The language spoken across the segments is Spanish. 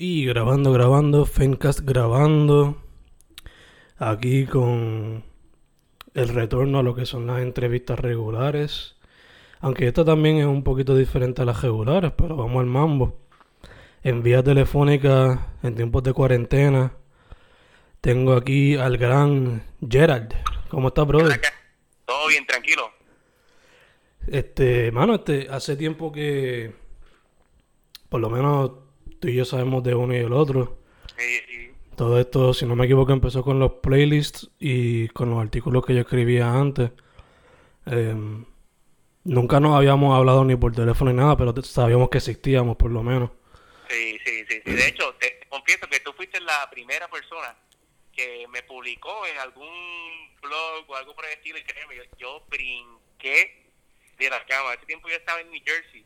Y grabando, grabando, Fencast grabando. Aquí con el retorno a lo que son las entrevistas regulares. Aunque esta también es un poquito diferente a las regulares, pero vamos al mambo. En vía telefónica, en tiempos de cuarentena, tengo aquí al gran Gerald. ¿Cómo estás, brother? Todo bien, tranquilo. Este, mano, este, hace tiempo que por lo menos tú y yo sabemos de uno y el otro. Sí, sí. Todo esto, si no me equivoco, empezó con los playlists y con los artículos que yo escribía antes. Em, nunca nos habíamos hablado ni por teléfono ni nada, pero sabíamos que existíamos por lo menos. Sí, sí, sí, sí. De hecho, te confieso que tú fuiste la primera persona que me publicó en algún blog o algo por el estilo y créeme, yo, yo brinqué de la cama. Ese tiempo yo estaba en New Jersey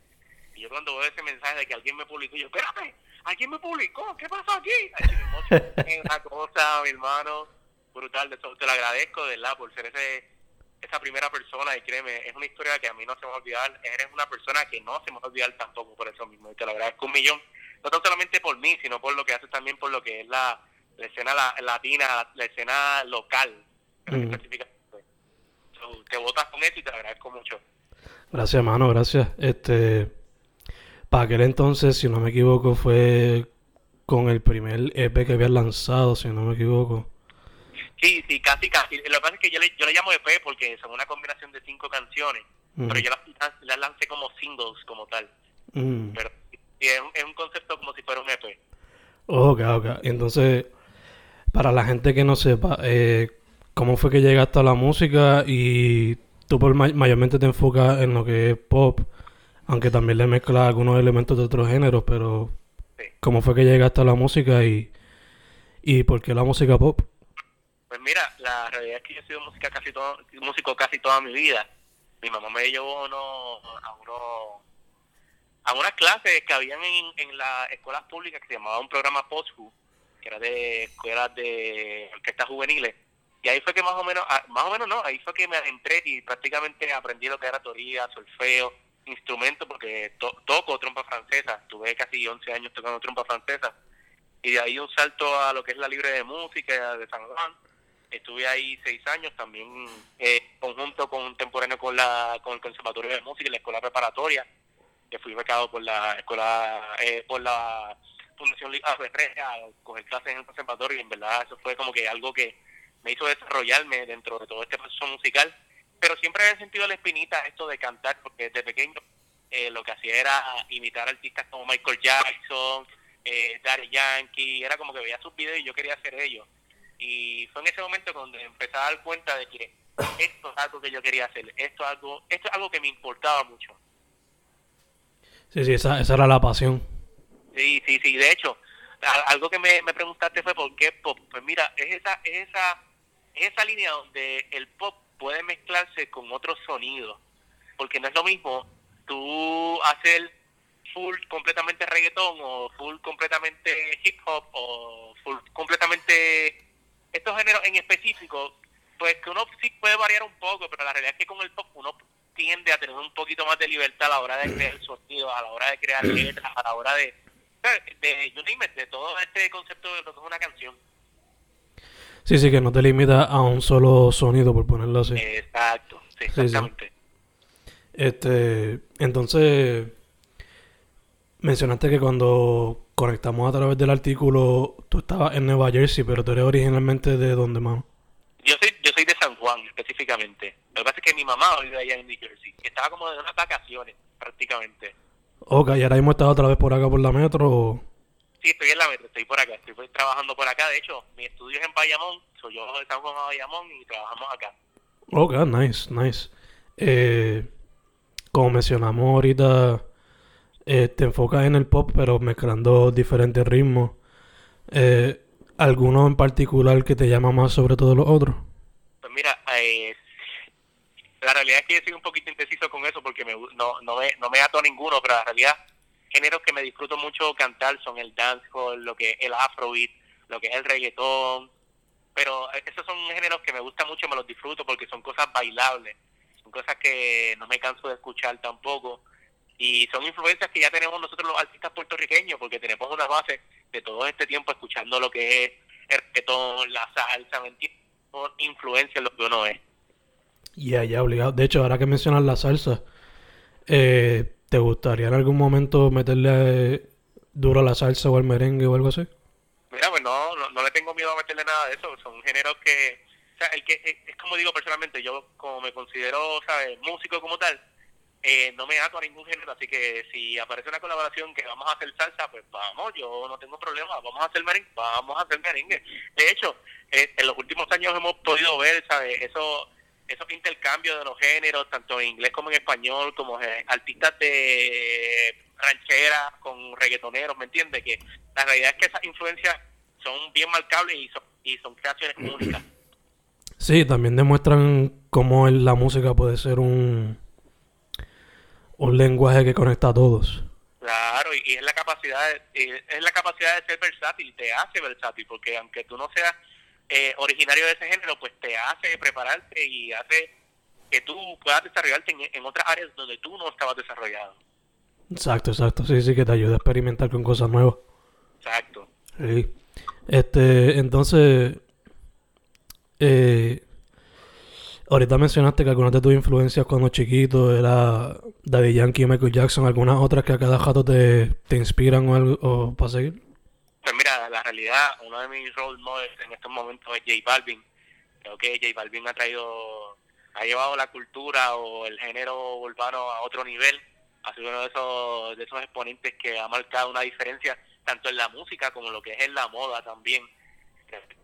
y yo cuando veo ese mensaje de que alguien me publicó, yo, espérate, ¿alguien me publicó? ¿Qué pasó aquí? Emocioné, una cosa, mi hermano, brutal. De eso te lo agradezco, de verdad, por ser ese esa primera persona y créeme, es una historia que a mí no se me va a olvidar. Eres una persona que no se me va a olvidar tampoco por eso mismo. Y te lo agradezco un millón. No tan solamente por mí, sino por lo que haces también por lo que es la, la escena la- latina, la escena local. Mm. So, te votas con eso y te lo agradezco mucho. Gracias, mano, gracias. Este, para aquel entonces, si no me equivoco, fue con el primer EP que habías lanzado, si no me equivoco. Sí, sí, casi, casi. Lo que pasa es que yo le, yo le llamo EP porque son una combinación de cinco canciones, pero yo las, las lancé como singles como tal. Pero sí, es, un, es un concepto como si fuera un EP. Ok, ok. Entonces, para la gente que no sepa, eh, ¿cómo fue que llegaste a la música? Y tú por may- mayormente te enfocas en lo que es pop, aunque también le mezclas algunos elementos de otros géneros, pero Sí. ¿cómo fue que llegaste a la música y, y por qué la música pop? Pues mira, la realidad es que yo he sido música casi todo, músico casi toda mi vida. Mi mamá me llevó uno, a uno, a unas clases que habían en, en las escuelas públicas que se llamaba un programa POSHU, que era de escuelas de orquestas juveniles. Y ahí fue que más o menos, ah, más o menos no, ahí fue que me adentré y prácticamente aprendí lo que era teoría, solfeo, instrumento, porque to- toco trompa francesa. Tuve casi 11 años tocando trompa francesa. Y de ahí un salto a lo que es la libre de música de San Juan. Estuve ahí seis años también eh, conjunto contemporáneo con la con el Conservatorio de Música y la Escuela Preparatoria, que fui becado por la escuela eh, por la Fundación Liga Ferreira a coger clases en el conservatorio y en verdad eso fue como que algo que me hizo desarrollarme dentro de todo este proceso musical, pero siempre había sentido la espinita esto de cantar porque desde pequeño eh, lo que hacía era imitar artistas como Michael Jackson, eh, Daddy Yankee, era como que veía sus videos y yo quería hacer ellos. Y fue en ese momento cuando empecé a dar cuenta de que esto es algo que yo quería hacer, esto es algo, esto es algo que me importaba mucho. Sí, sí, esa, esa era la pasión. Sí, sí, sí. De hecho, algo que me, me preguntaste fue por qué pop. Pues mira, es esa, es esa, es esa línea donde el pop puede mezclarse con otros sonidos. Porque no es lo mismo tú hacer full completamente reggaetón o full completamente hip hop o full completamente estos géneros en específico, pues que uno sí puede variar un poco, pero la realidad es que con el pop uno tiende a tener un poquito más de libertad a la hora de crear sonidos, a la hora de crear letras, a la hora de, de, it, de todo este concepto de lo que es una canción. Sí, sí, que no te limita a un solo sonido, por ponerlo así. Exacto, sí, sí. exactamente. Este, entonces, mencionaste que cuando conectamos a través del artículo, tú estabas en Nueva Jersey, pero tú eres originalmente de dónde, mano? Yo soy, yo soy de San Juan específicamente. Lo que pasa es que mi mamá vive allá en New Jersey. Estaba como de unas vacaciones prácticamente. Ok, y ahora mismo estás otra vez por acá por la metro. o- Sí, estoy en la metro, estoy por acá, estoy trabajando por acá. De hecho, mi estudio es en Bayamón, soy yo de San Juan a Bayamón y trabajamos acá. Ok, nice, nice. Eh, como mencionamos ahorita, eh, te enfocas en el pop, pero mezclando diferentes ritmos. Eh, ¿Alguno en particular que te llama más sobre todo los otros? Pues mira, eh, la realidad es que yo soy un poquito indeciso con eso porque me, no, no, me, no me ato a ninguno, pero la realidad, géneros que me disfruto mucho cantar son el dancehall, lo que es el afrobeat, lo que es el reggaetón, pero esos son géneros que me gustan mucho, me los disfruto porque son cosas bailables, son cosas que no me canso de escuchar tampoco y son influencias que ya tenemos nosotros los artistas puertorriqueños porque tenemos una base de todo este tiempo escuchando lo que es el reggaetón, la salsa, ¿me entiendes? influencia en lo que uno es. Ya, ya, obligado. De hecho, ahora que mencionas la salsa, eh, ¿te gustaría en algún momento meterle duro a la salsa o al merengue o algo así? Mira, pues no, no, le tengo miedo a meterle nada de eso. Son géneros que, o sea, el que es, como digo personalmente, yo como me considero, ¿sabes? Músico como tal, eh, no me ato a ningún género, así que si aparece una colaboración que vamos a hacer salsa, pues vamos, yo no tengo problema, vamos a hacer merengue, vamos a hacer merengue. De hecho, eh, en los últimos años hemos podido ver, ¿sabes? Eso, esos intercambios de los géneros, tanto en inglés como en español, como eh, artistas de rancheras con reggaetoneros, ¿me entiendes? Que la realidad es que esas influencias son bien marcables y son, y son creaciones únicas. Sí, también demuestran cómo la música puede ser un un lenguaje que conecta a todos. Claro, y, es la capacidad de, es la capacidad de ser versátil, te hace versátil, porque aunque tú no seas eh, originario de ese género, pues te hace prepararte y hace que tú puedas desarrollarte en, otras áreas donde tú no estabas desarrollado. Exacto, exacto, sí, sí, que te ayuda a experimentar con cosas nuevas. Exacto. Sí. Este, entonces, eh, Ahorita mencionaste que algunas de tus influencias cuando chiquito era Daddy Yankee y Michael Jackson. ¿Algunas otras que a cada rato te, te inspiran o, algo, o para seguir? Pues mira, la realidad, uno de mis role models en estos momentos es J Balvin. Creo que J Balvin ha traído, ha llevado la cultura o el género urbano a otro nivel. Ha sido uno de esos, de esos exponentes que ha marcado una diferencia tanto en la música como lo que es en la moda también.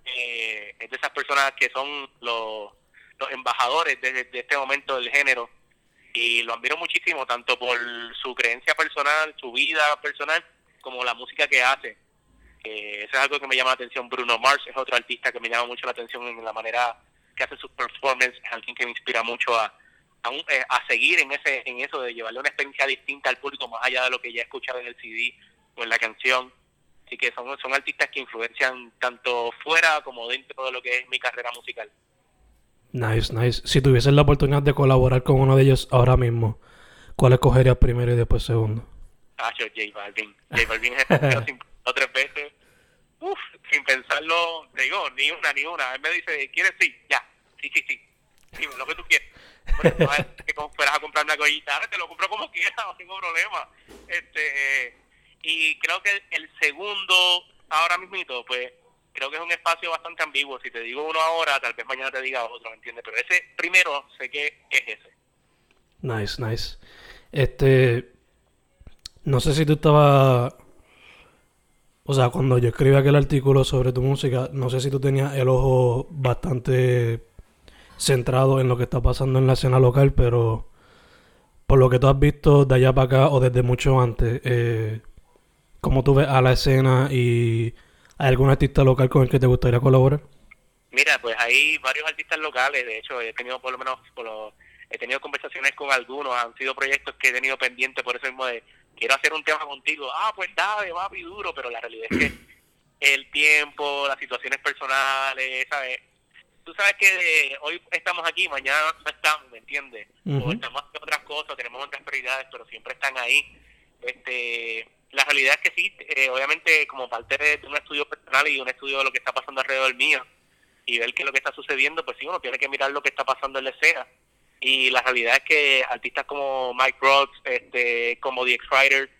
Eh, es de esas personas que son los los embajadores de, este momento del género y lo admiro muchísimo tanto por su creencia personal, su vida personal, como la música que hace. Eso es algo que me llama la atención. Bruno Mars es otro artista que me llama mucho la atención en la manera que hace sus performances, es alguien que me inspira mucho a, a, eh, a, seguir en ese en eso de llevarle una experiencia distinta al público más allá de lo que ya he escuchado en el CD o en la canción. Así que son, son artistas que influencian tanto fuera como dentro de lo que es mi carrera musical. Nice, nice. Si tuvieses la oportunidad de colaborar con uno de ellos ahora mismo, ¿cuál escogerías primero y después segundo? Ah, yo, J Balvin. J Balvin es el o tres veces. Uf, sin pensarlo, te digo, ni una, ni una. Él me dice, ¿quieres? Sí, ya. Sí, sí, sí. Dime lo que tú quieres. Bueno, que fueras a comprar una collita, te lo compro como quieras, no tengo problema. Este, y creo que el segundo, ahora mismito, pues creo que es un espacio bastante ambiguo. Si te digo uno ahora, tal vez mañana te diga otro, ¿me entiendes? Pero ese primero sé que es ese. Nice, nice. Este, no sé si tú estabas, o sea, cuando yo escribí aquel artículo sobre tu música, no sé si tú tenías el ojo bastante centrado en lo que está pasando en la escena local, pero por lo que tú has visto de allá para acá o desde mucho antes, eh, ¿cómo tú ves a la escena y ¿Hay algún artista local con el que te gustaría colaborar? Mira, pues hay varios artistas locales, de hecho he tenido por lo menos, por he tenido conversaciones con algunos, han sido proyectos que he tenido pendientes por eso mismo de, quiero hacer un tema contigo, ah, pues dale, va, y duro, pero la realidad es que el tiempo, las situaciones personales, ¿sabes? Tú sabes que hoy estamos aquí, mañana no estamos, ¿me entiendes? O estamos haciendo otras cosas, tenemos otras prioridades, pero siempre están ahí. Este, la realidad es que sí, eh, obviamente como parte de un estudio personal y un estudio de lo que está pasando alrededor mío y ver qué es lo que está sucediendo, pues sí, uno tiene que mirar lo que está pasando en la escena. Y la realidad es que artistas como Mike Rhodes, este, como The X-Rider,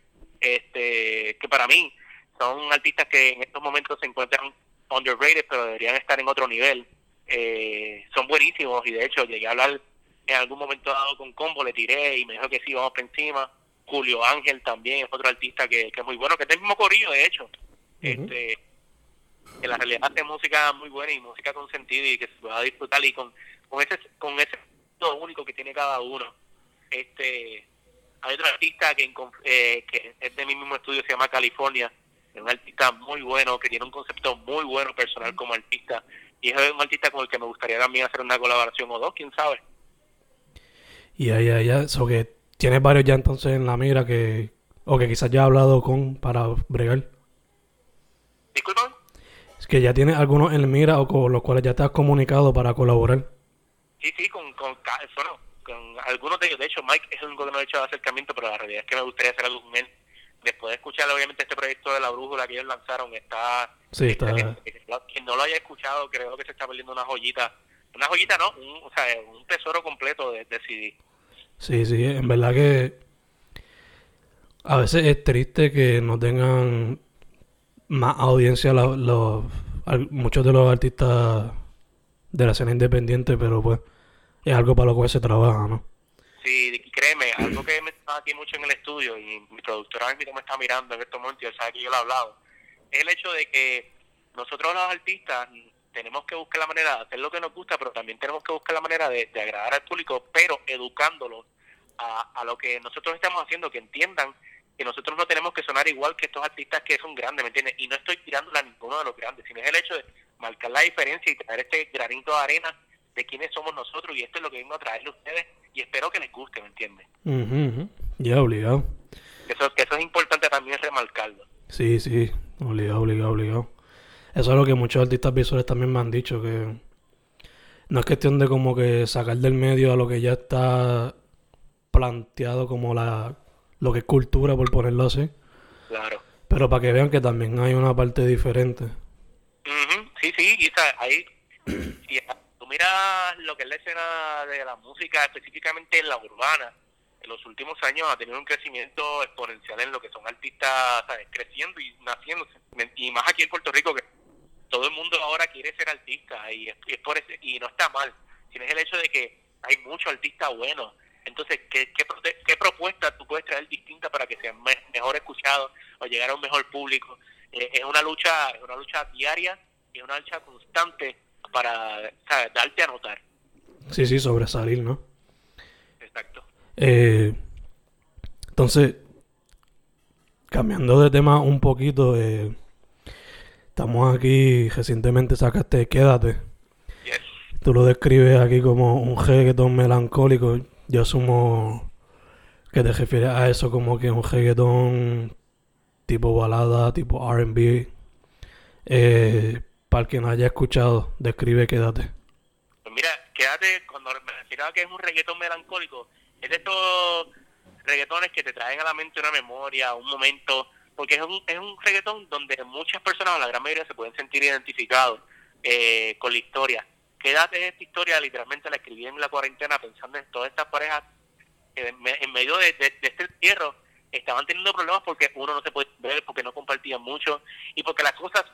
este, que para mí son artistas que en estos momentos se encuentran underrated, pero deberían estar en otro nivel. Eh, son buenísimos y de hecho llegué a hablar en algún momento dado con Combo, le tiré y me dijo que sí, vamos por encima. Julio Ángel también es otro artista que, es muy bueno, que es del mismo corillo, de hecho. este En la realidad hace música muy buena y música con sentido y que se pueda disfrutar y con, con ese con ese único que tiene cada uno. este Hay otro artista que, eh, que es de mi mismo estudio, se llama California, es un artista muy bueno, que tiene un concepto muy bueno personal como artista y es un artista con el que me gustaría también hacer una colaboración o dos, quién sabe. Y ahí, ahí, eso que ¿Tienes varios ya entonces en la mira que, o que quizás ya has hablado con para bregar? Disculpa. Es que ya tienes algunos en la mira o con los cuales ya te has comunicado para colaborar. Sí, sí, con, con, con algunos de ellos. De hecho, Mike es el único que no ha hecho acercamiento, pero la realidad es que me gustaría hacer algo con él. después de escuchar obviamente este proyecto de la brújula que ellos lanzaron, está... Sí, está... Quien no lo haya escuchado, creo que se está perdiendo una joyita. Una joyita, no, un, o sea, un tesoro completo de, de CD. Sí, sí, en verdad que a veces es triste que no tengan más audiencia los, muchos de los artistas de la escena independiente, pero pues es algo para lo cual se trabaja, ¿no? Sí, créeme, algo que me está aquí mucho en el estudio y mi productora me está mirando en estos momentos, sabe que yo lo he hablado, es el hecho de que nosotros los artistas tenemos que buscar la manera de hacer lo que nos gusta, pero también tenemos que buscar la manera de, agradar al público, pero educándolos a, a, lo que nosotros estamos haciendo, que entiendan que nosotros no tenemos que sonar igual que estos artistas que son grandes, ¿me entiendes? Y no estoy tirándola a ninguno de los grandes, sino es el hecho de marcar la diferencia y traer este granito de arena de quiénes somos nosotros y esto es lo que vengo a traerle a ustedes y espero que les guste, ¿me entiendes? Ya, obligado. Eso, eso es importante también remarcarlo. Sí, sí, obligado, obligado, obligado. Eso es lo que muchos artistas visuales también me han dicho, que no es cuestión de como que sacar del medio a lo que ya está planteado como la lo que es cultura, por ponerlo así. Claro. Pero para que vean que también hay una parte diferente. Sí, y ahí, si tú miras lo que es la escena de la música, específicamente en la urbana, en los últimos años ha tenido un crecimiento exponencial en lo que son artistas, ¿sabes? Creciendo y naciendo. Y más aquí en Puerto Rico, que todo el mundo ahora quiere ser artista y, es, por ese, y no está mal, sino es el hecho de que hay muchos artistas buenos entonces, ¿qué, qué, propuesta tú puedes traer distinta para que sea mejor escuchado o llegar a un mejor público? Eh, es una lucha es una lucha diaria y una lucha constante para darte a notar. Sí, sí, sobresalir, ¿no? Exacto. Eh, entonces, cambiando de tema un poquito, eh, estamos aquí, recientemente sacaste Quédate. Tú lo describes aquí como un reggaetón melancólico. Yo asumo que te refieres a eso como que un reggaetón tipo balada, tipo RB. Eh, para el que no haya escuchado, describe Quédate. Pues mira, Quédate, cuando me refiero a que es un reggaetón melancólico, es de estos reggaetones que te traen a la mente una memoria, un momento, porque es un, es un reggaetón donde muchas personas, o la gran mayoría, se pueden sentir identificados eh, con la historia. Quédate esta historia, literalmente la escribí en la cuarentena pensando en todas estas parejas que en medio de, este entierro estaban teniendo problemas porque uno no se puede ver, porque no compartían mucho y porque las cosas,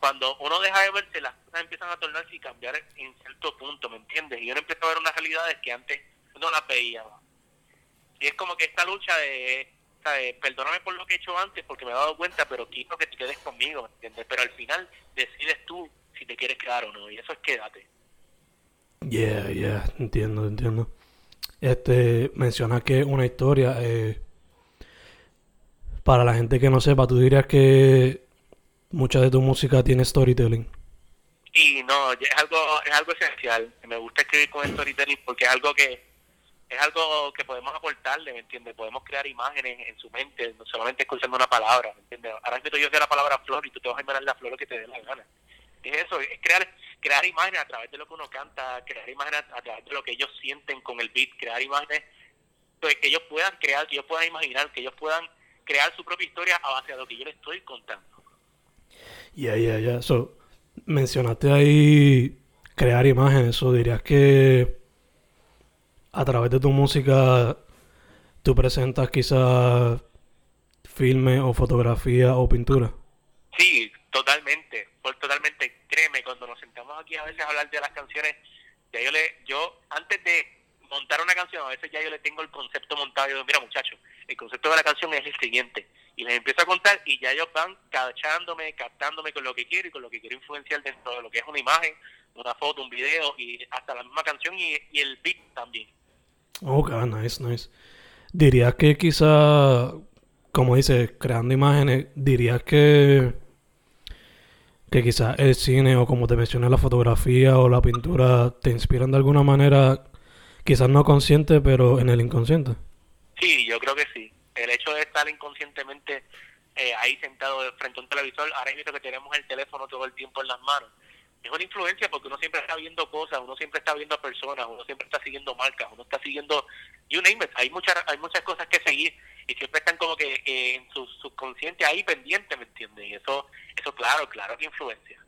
cuando uno deja de verse, las cosas empiezan a tornarse y cambiar en cierto punto, ¿me entiendes? Y uno empieza a ver unas realidades que antes no las veía. Y es como que esta lucha de, perdóname por lo que he hecho antes porque me he dado cuenta, pero quiero que te quedes conmigo, ¿me entiendes? Pero al final decides tú si te quieres quedar o no, y eso es quédate. Yeah, yeah, entiendo, entiendo. Este, menciona que una historia, eh, para la gente que no sepa, tú dirías que mucha de tu música tiene storytelling. Y no, es algo, es algo esencial. Me gusta escribir con storytelling porque es algo que es algo que podemos aportarle, ¿me entiendes? Podemos crear imágenes en su mente, no solamente escuchando una palabra, ¿me entiendes? Ahora mismo yo sé la palabra flor y tú te vas a imaginar la flor que te dé la gana. Es eso, es crear crear imágenes a través de lo que uno canta, crear imágenes a través de lo que ellos sienten con el beat, crear imágenes pues, que ellos puedan crear, que ellos puedan imaginar, que ellos puedan crear su propia historia a base de lo que yo les estoy contando. Ya, ya, ya. So, mencionaste ahí crear imágenes. Eso dirías que a través de tu música tú presentas quizás filme o fotografía o pintura. Sí, totalmente, totalmente créeme, cuando nos sentamos aquí a veces a hablar de las canciones, ya yo le, yo antes de montar una canción, a veces ya yo le tengo el concepto montado, y digo, mira muchachos, el concepto de la canción es el siguiente, y les empiezo a contar y ya ellos van cachándome, captándome con lo que quiero y con lo que quiero influenciar dentro de lo que es una imagen, una foto, un video y hasta la misma canción y, el beat también. Ok, nice, nice. Dirías que quizá, como dices, creando imágenes, dirías que que quizás el cine o como te mencioné la fotografía o la pintura te inspiran de alguna manera, quizás no consciente, pero en el inconsciente. Sí, yo creo que sí. El hecho de estar inconscientemente eh, ahí sentado frente a un televisor, ahora mismo que tenemos el teléfono todo el tiempo en las manos, es una influencia porque uno siempre está viendo cosas, uno siempre está viendo personas, uno siempre está siguiendo marcas, uno está siguiendo, you name it, hay muchas, hay muchas cosas que seguir y siempre están como que en su subconsciente ahí pendiente, ¿me entiendes? Y eso, eso claro, claro que influencia.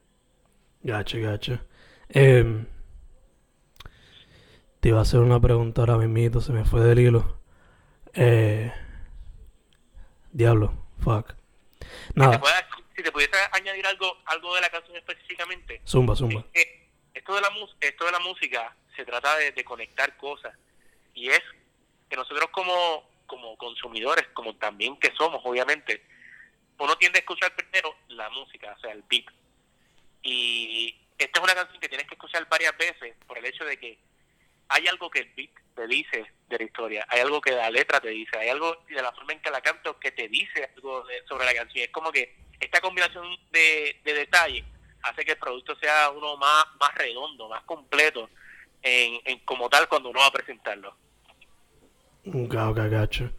Gacho, gacho. Eh, te iba a hacer una pregunta ahora mismo, se me fue del hilo. Eh, diablo, fuck. Nada. Si te, pudiese añadir algo algo de la canción específicamente. Zumba, zumba. esto, de la, esto de la música se trata de, de conectar cosas. Y es que nosotros como como consumidores, como también que somos, obviamente, uno tiende a escuchar primero la música, o sea, el beat. Y esta es una canción que tienes que escuchar varias veces por el hecho de que hay algo que el beat te dice de la historia, hay algo que la letra te dice, hay algo de la forma en que la canto que te dice algo sobre la canción. Es como que esta combinación de, de detalles hace que el producto sea uno más, más redondo, más completo en, como tal cuando uno va a presentarlo. Ok, ok, gacho.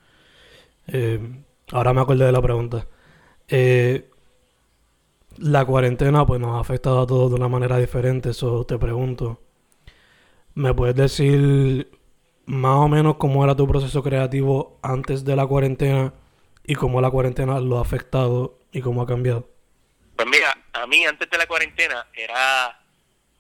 Eh, ahora me acordé de la pregunta. Eh, la cuarentena pues nos ha afectado a todos de una manera diferente, eso te pregunto. ¿Me puedes decir más o menos cómo era tu proceso creativo antes de la cuarentena y cómo la cuarentena lo ha afectado y cómo ha cambiado? Pues mira, a mí antes de la cuarentena era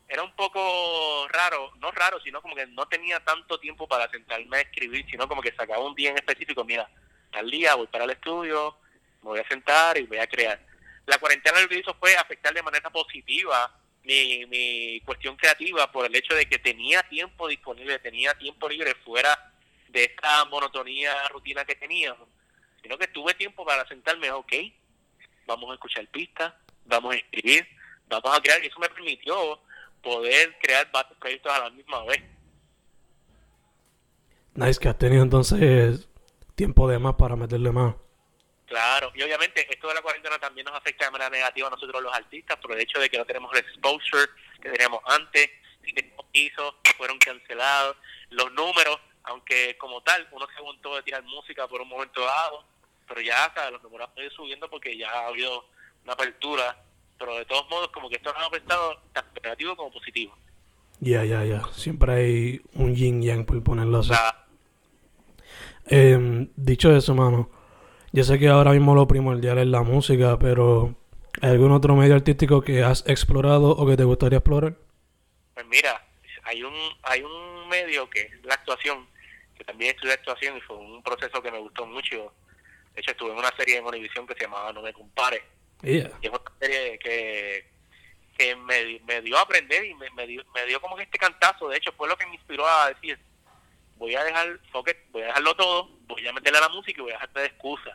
era un poco raro, no raro, sino como que no tenía tanto tiempo para sentarme a escribir, sino como que sacaba un día en específico, mira, tal día voy para el estudio, me voy a sentar y voy a crear. La cuarentena lo que hizo fue afectar de manera positiva mi, mi cuestión creativa por el hecho de que tenía tiempo disponible, tenía tiempo libre fuera de esta monotonía rutina que teníamos, sino que tuve tiempo para sentarme, ok, vamos a escuchar pistas, vamos a escribir, vamos a crear, y eso me permitió poder crear varios proyectos a la misma vez. Nice, que has tenido entonces tiempo de más para meterle más. Claro, y obviamente esto de la cuarentena también nos afecta de manera negativa a nosotros los artistas por el hecho de que no tenemos el exposure que teníamos antes, si hizo, fueron cancelados, los números, aunque como tal uno se aguantó de tirar música por un momento dado, pero ya hasta los números han ido subiendo porque ya ha habido una apertura pero de todos modos como que esto nos ha afectado tanto negativo como positivo. Ya, ya, ya. Siempre hay un yin yang por ponerlo así. Eh, dicho eso, mano, yo sé que ahora mismo lo primordial es la música, pero ¿hay algún otro medio artístico que has explorado o que te gustaría explorar? Pues mira, hay un, hay un medio que es la actuación, que también estudié actuación y fue un proceso que me gustó mucho. De hecho, estuve en una serie en Univision que se llamaba No me compare y es una serie que, que me, me, dio a aprender y me, me, dio, me dio como que este cantazo. De hecho, fue lo que me inspiró a decir, voy a dejar, voy a dejarlo todo, voy a meterle a la música y voy a dejarte de excusa.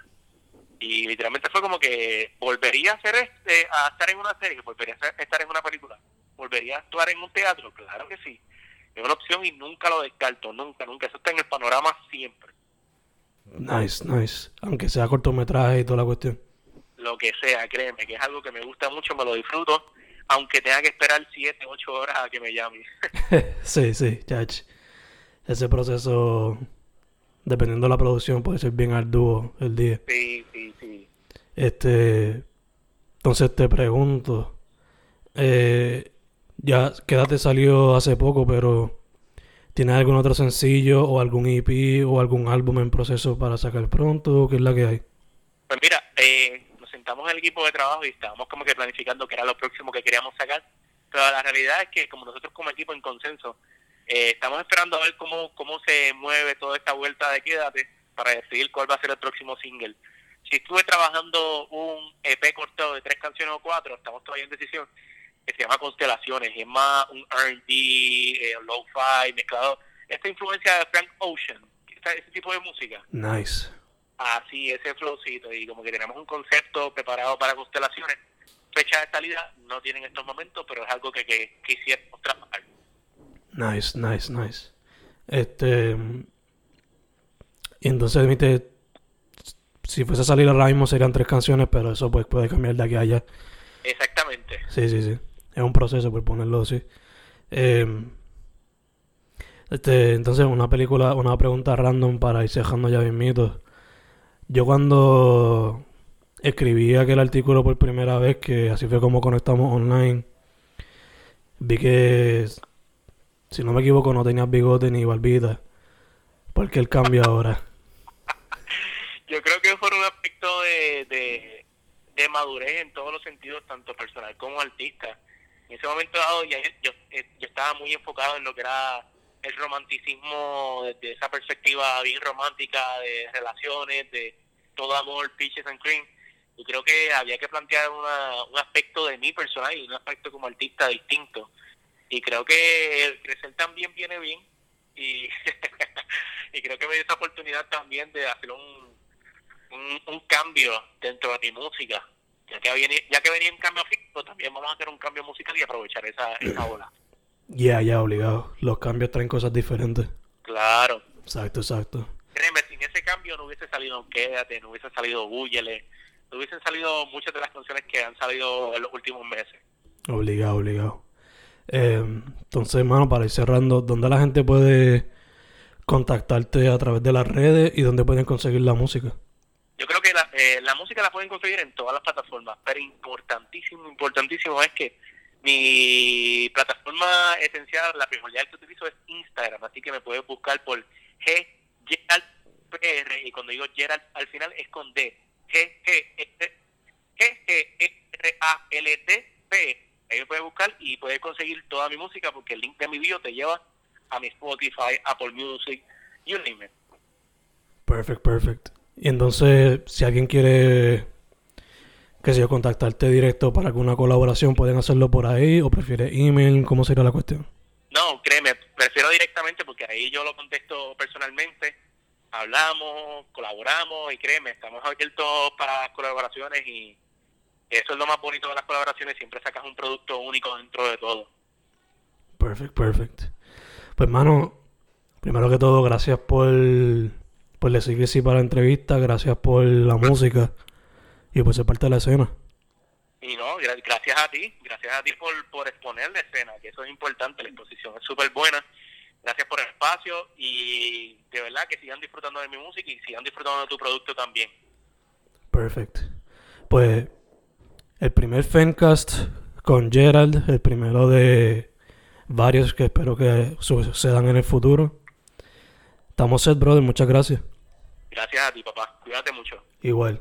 Y literalmente fue como que volvería a hacer este, a estar en una serie, volvería a estar en una película, volvería a actuar en un teatro, claro que sí. Es una opción y nunca lo descarto, nunca, nunca. Eso está en el panorama siempre. Nice, nice. Aunque sea cortometraje y toda la cuestión lo que sea, créeme, que es algo que me gusta mucho, me lo disfruto, aunque tenga que esperar 7, 8 horas a que me llame. sí, sí, chach. Ese proceso, dependiendo de la producción, puede ser bien arduo el día. Sí, sí, sí. Este, entonces te pregunto, eh, ya quédate salió hace poco, pero ¿tienes algún otro sencillo o algún EP o algún álbum en proceso para sacar pronto? ¿Qué es la que hay? Pues mira, eh, estamos en el equipo de trabajo y estábamos como que planificando que era lo próximo que queríamos sacar, pero la realidad es que como nosotros como equipo en consenso, eh, estamos esperando a ver cómo, cómo se mueve toda esta vuelta de Quédate para decidir cuál va a ser el próximo single. Si estuve trabajando un EP cortado de tres canciones o cuatro, estamos todavía en decisión, que se llama Constelaciones, y es más un R&B, eh, lo-fi, mezclado. Esta influencia de Frank Ocean, ese tipo de música. Nice así ese flowcito y como que tenemos un concepto preparado para constelaciones. Fecha de salida no tienen estos momentos, pero es algo que, que trabajar. Nice, nice, nice. Este. Y entonces, si fuese a salir ahora mismo serían tres canciones, pero eso pues puede cambiar de aquí a allá. Exactamente. Sí, sí, sí. Es un proceso por ponerlo así. Eh, este, entonces, una película, una pregunta random para ir cejando ya mismito. Yo cuando escribí aquel artículo por primera vez, que así fue como conectamos online, vi que, si no me equivoco, no tenías bigote ni barbita. ¿Por qué el cambio ahora? Yo creo de madurez en todos los sentidos, tanto personal como artista. En ese momento dado ya yo, eh, yo estaba muy enfocado en lo que era el romanticismo desde esa perspectiva bien romántica de relaciones, de todo amor, peaches and cream. Y creo que había que plantear una, un aspecto de mí personal y un aspecto como artista distinto. Y creo que el crecer también viene bien. Y, y creo que me dio esa oportunidad también de hacer un, un, cambio dentro de mi música. Ya que, viene, ya que venía un cambio físico, también vamos a hacer un cambio musical y aprovechar esa, esa ola. Ya, ya, obligado. Los cambios traen cosas diferentes. Claro. Exacto, exacto. Créeme, sin ese cambio no hubiese salido Quédate, no hubiese salido Búyele, no hubiesen salido muchas de las canciones que han salido en los últimos meses. Obligado, obligado. Eh, entonces, hermano, para ir cerrando, ¿dónde la gente puede contactarte a través de las redes y dónde pueden conseguir la música? Yo creo que la, eh, la música la pueden conseguir en todas las plataformas, pero importantísimo, importantísimo es que mi plataforma esencial, la primordial que utilizo es Instagram, así que me puedes buscar por G Gerald PR y cuando digo Gerald al final es con D. G G G R A L D P. Ahí me puedes buscar y puedes conseguir toda mi música porque el link de mi video te lleva a mi Spotify, Apple Music, you name it. Perfect, perfect. Y entonces, si alguien quiere que si yo contactarte directo para alguna colaboración, pueden hacerlo por ahí o prefiere email, ¿cómo sería la cuestión? No, créeme, prefiero directamente porque ahí yo lo contesto personalmente, hablamos, colaboramos y créeme, estamos abiertos para colaboraciones y eso es lo más bonito de las colaboraciones, siempre sacas un producto único dentro de todo. Perfect, perfect. Pues mano, primero que todo, gracias por, por decir que sí para la entrevista, gracias por la música y pues ser parte de la escena. Y no, gracias a ti, gracias a ti por, por exponer la escena, que eso es importante, la exposición es súper buena. Gracias por el espacio y de verdad que sigan disfrutando de mi música y sigan disfrutando de tu producto también. Perfecto. Pues el primer Fencast con Gerald, el primero de varios que espero que sucedan en el futuro. Estamos set, brother. Muchas gracias. Gracias a ti, papá. Cuídate mucho. Igual.